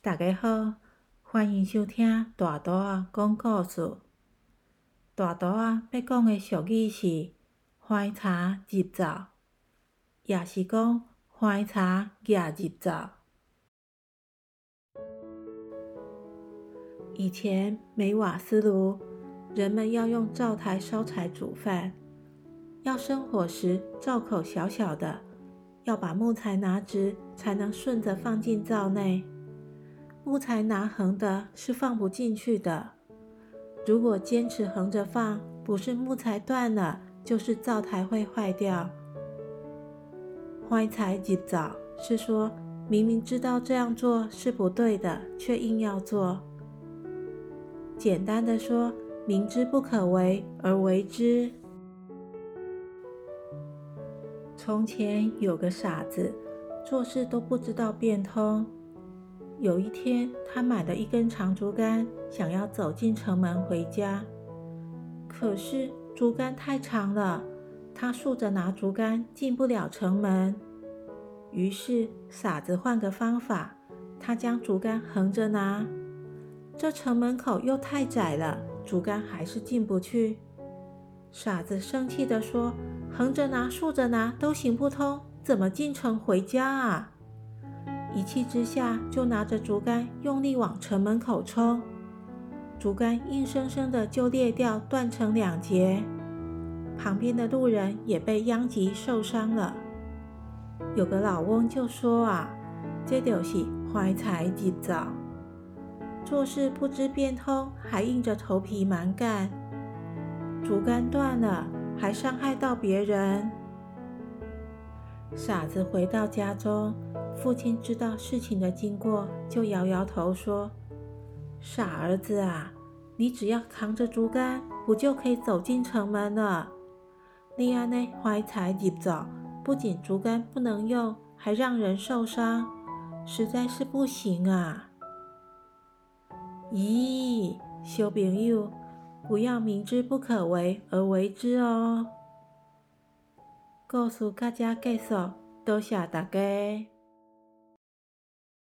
大家好，欢迎收听大图啊讲故事。大图啊要讲的俗语是“怀茶入灶”，也是讲“怀茶夹入灶”。以前没瓦斯炉，人们要用灶台烧柴煮饭。要生火时，灶口小小的，要把木材拿直，才能顺着放进灶内。木材拿横的是放不进去的。如果坚持横着放，不是木材断了，就是灶台会坏掉。坏财及早是说明明知道这样做是不对的，却硬要做。简单的说，明知不可为而为之。从前有个傻子，做事都不知道变通。有一天，他买了一根长竹竿，想要走进城门回家。可是竹竿太长了，他竖着拿竹竿进不了城门。于是傻子换个方法，他将竹竿横着拿。这城门口又太窄了，竹竿还是进不去。傻子生气地说：“横着拿、竖着拿都行不通，怎么进城回家啊？”一气之下，就拿着竹竿用力往城门口冲，竹竿硬生生的就裂掉，断成两截。旁边的路人也被殃及受伤了。有个老翁就说：“啊，这就是怀才入灶，做事不知变通，还硬着头皮蛮干，竹竿断了，还伤害到别人。”傻子回到家中。父亲知道事情的经过，就摇摇头说：“傻儿子啊，你只要扛着竹竿，不就可以走进城门了？你安内怀才入走，不仅竹竿不能用，还让人受伤，实在是不行啊！”咦，小朋友，不要明知不可为而为之哦。故事到这结束，多谢大家。